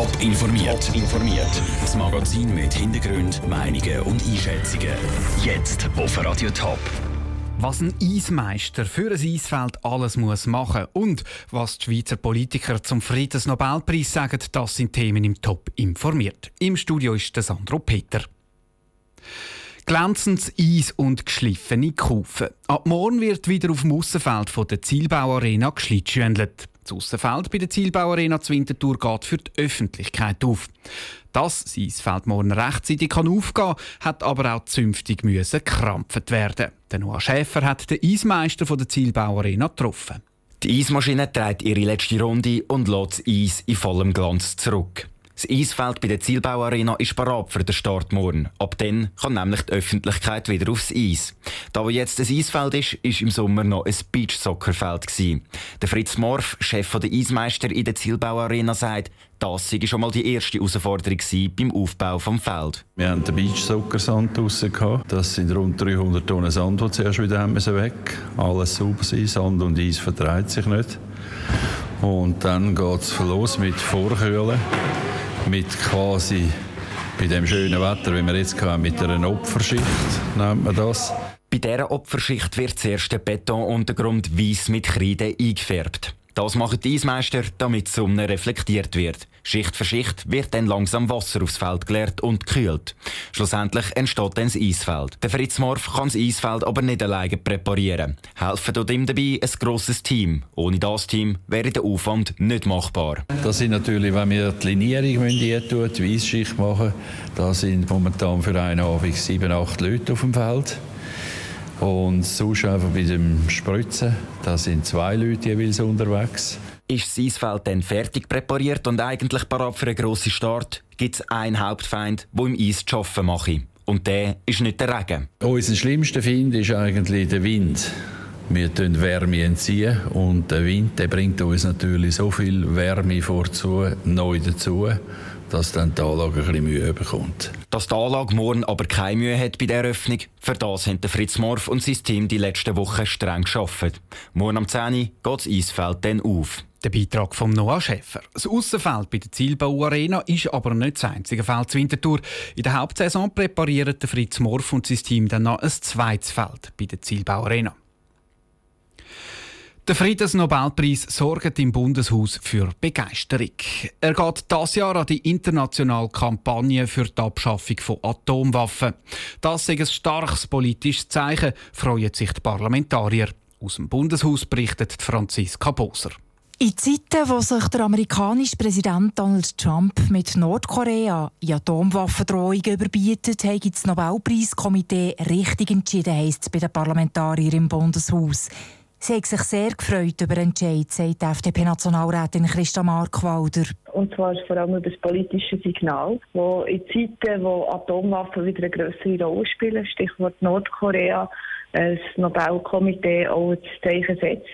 Top informiert. informiert. Das Magazin mit Hintergrund, Meinungen und Einschätzungen. Jetzt auf Radio Top. Was ein Eismeister für ein Eisfeld alles muss machen und was die Schweizer Politiker zum Friedensnobelpreis sagen, das sind Themen im Top informiert. Im Studio ist der Sandro Peter. Glänzendes Eis und geschliffene Kufen. Ab morgen wird wieder auf dem Aussenfeld der Zielbauarena geschlitschwendelt. Das Aussenfeld bei der Zielbauarena zu Winterthur geht für die Öffentlichkeit auf. Dass das Eisfeld morgen rechtzeitig aufgehen kann, hat aber auch zünftig müssen werden. Der Noah Schäfer hat den Eismeister der Zielbauarena getroffen. Die Eismaschine dreht ihre letzte Runde und lässt das Eis in vollem Glanz zurück. Das Eisfeld bei der Zielbauarena ist parat für den Start morgen. Ab dann kann nämlich die Öffentlichkeit wieder aufs Eis. Da wo jetzt ein Eisfeld ist, ist im Sommer noch ein Beachsoccerfeld Der Fritz Morf, Chef der Eismeister in der Zielbauarena, sagt, das war schon mal die erste Herausforderung beim Aufbau des Feld. Wir hatten den Beachsoccer-Sand draussen. Das sind rund 300 Tonnen Sand, die zuerst wieder weg Alles sauber sein, Sand und Eis vertreibt sich nicht. Und dann geht es los mit Vorkühlen mit quasi bei dem schönen Wetter, wie wir jetzt haben, mit einer Opferschicht, nennt man das. Bei dieser Opferschicht wird zuerst der Betonuntergrund weiß mit Kreide eingefärbt. Das machen die Eismeister, damit die Sonne reflektiert wird. Schicht für Schicht wird dann langsam Wasser aufs Feld geleert und gekühlt. Schlussendlich entsteht dann das Eisfeld. Der Fritz Morf kann das Eisfeld aber nicht alleine präparieren. Helfen tut ihm dabei ein grosses Team. Ohne das Team wäre der Aufwand nicht machbar. Das sind natürlich, wenn wir die Linierung hier tun, die Weisschicht machen, da sind momentan für einen Abend sieben, acht Leute auf dem Feld. Und sonst einfach bei dem Spritzen, da sind zwei Leute jeweils unterwegs. Ist das Eisfeld dann fertig präpariert und eigentlich parat für einen grossen Start, gibt es einen Hauptfeind, der im Eis zu arbeiten macht. Und der ist nicht der Regen. Unser schlimmster Feind ist eigentlich der Wind. Wir entziehen Wärme entziehen und der Wind der bringt uns natürlich so viel Wärme vorzu, neu dazu dass dann die Anlage ein bisschen Mühe bekommt. Dass die Anlage morgen aber keine Mühe hat bei der Eröffnung, für das haben Fritz Morf und sein Team die letzten Wochen streng geschafft. Morgen am 10 Uhr geht das Eisfeld dann auf. Der Beitrag von Noah Schäfer. Das Aussenfeld bei der Zielbau Arena ist aber nicht das einzige Feld zu Winterthur. In der Hauptsaison präparieren Fritz Morf und sein Team dann noch ein zweites Feld bei der Zielbau Arena. Der Friedensnobelpreis sorgt im Bundeshaus für Begeisterung. Er geht das Jahr an die internationale Kampagne für die Abschaffung von Atomwaffen. Das ist ein starkes politisches Zeichen, freuen sich die Parlamentarier. Aus dem Bundeshaus berichtet Franziska Boser. In Zeiten, wo sich der amerikanische Präsident Donald Trump mit Nordkorea in Atomwaffendrohungen überbietet, hat das Nobelpreiskomitee richtig entschieden, heisst es bei den Parlamentariern im Bundeshaus. Sie hat sich sehr gefreut über den Entscheid, sagt die FDP-Nationalrätin Christa Markwalder. Und zwar vor allem über das politische Signal, wo in Zeiten, wo Atomwaffen wieder eine größere Rolle spielen, Stichwort Nordkorea, das Nobelkomitee auch das Zeichen setzt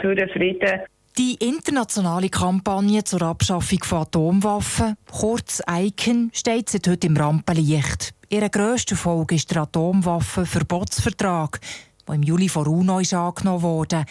für den Frieden. Die internationale Kampagne zur Abschaffung von Atomwaffen, kurz ICAN, steht seit heute im Rampenlicht. Ihre grösste Folge ist der Atomwaffenverbotsvertrag der im Juli von UNO ist angenommen wurde.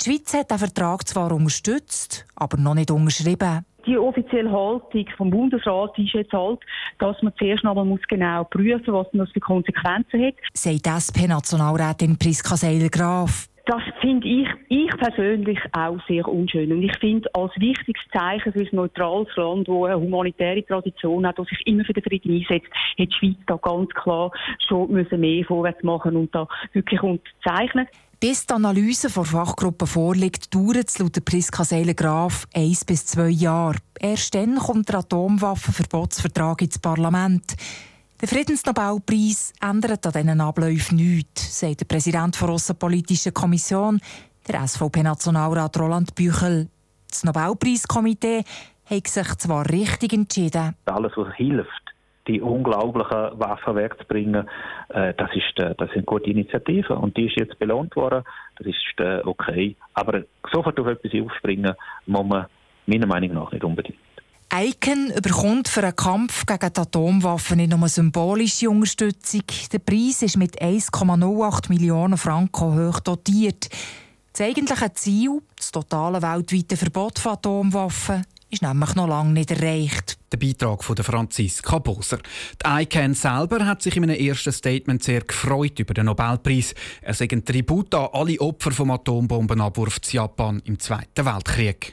Die Schweiz hat den Vertrag zwar unterstützt, aber noch nicht unterschrieben. Die offizielle Haltung vom Bundesrat ist jetzt halt, dass man zuerst einmal genau prüfen muss, was das für Konsequenzen hat. Sagt SP-Nationalrätin Priska Seiler-Graf. Das finde ich, ich persönlich auch sehr unschön. Und ich finde, als wichtiges Zeichen für ein neutrales Land, das eine humanitäre Tradition hat, das sich immer für den Frieden einsetzt, hat die Schweiz da ganz klar schon müssen mehr vorwärts machen und da wirklich unterzeichnen. Bis die Analyse der Fachgruppe vorliegt, dauert es laut Priska Seiler-Graf eins bis zwei Jahre. Erst dann kommt der Atomwaffenverbotsvertrag ins Parlament. Der Friedensnobelpreis ändert an diesen Abläufen nichts, sagt der Präsident der Außenpolitischen Kommission, der SVP-Nationalrat Roland Büchel. Das Nobelpreiskomitee hat sich zwar richtig entschieden. Alles, was hilft, die unglaublichen Waffen wegzubringen, äh, das, ist, äh, das sind gute Initiativen und die ist jetzt belohnt worden. Das ist äh, okay. Aber sofort auf etwas aufspringen muss man meiner Meinung nach nicht unbedingt. Icon überkommt für einen Kampf gegen die Atomwaffen nicht nur eine symbolische Unterstützung. Der Preis ist mit 1,08 Millionen Franken hoch dotiert. Das eigentliche Ziel, das totale weltweite Verbot von Atomwaffen, ist nämlich noch lange nicht erreicht. Der Beitrag von Franziska Boser. Die ICANN selber hat sich in einem ersten Statement sehr gefreut über den Nobelpreis. Er sei ein Tribut an alle Opfer vom Atombombenabwurfs in Japan im Zweiten Weltkrieg.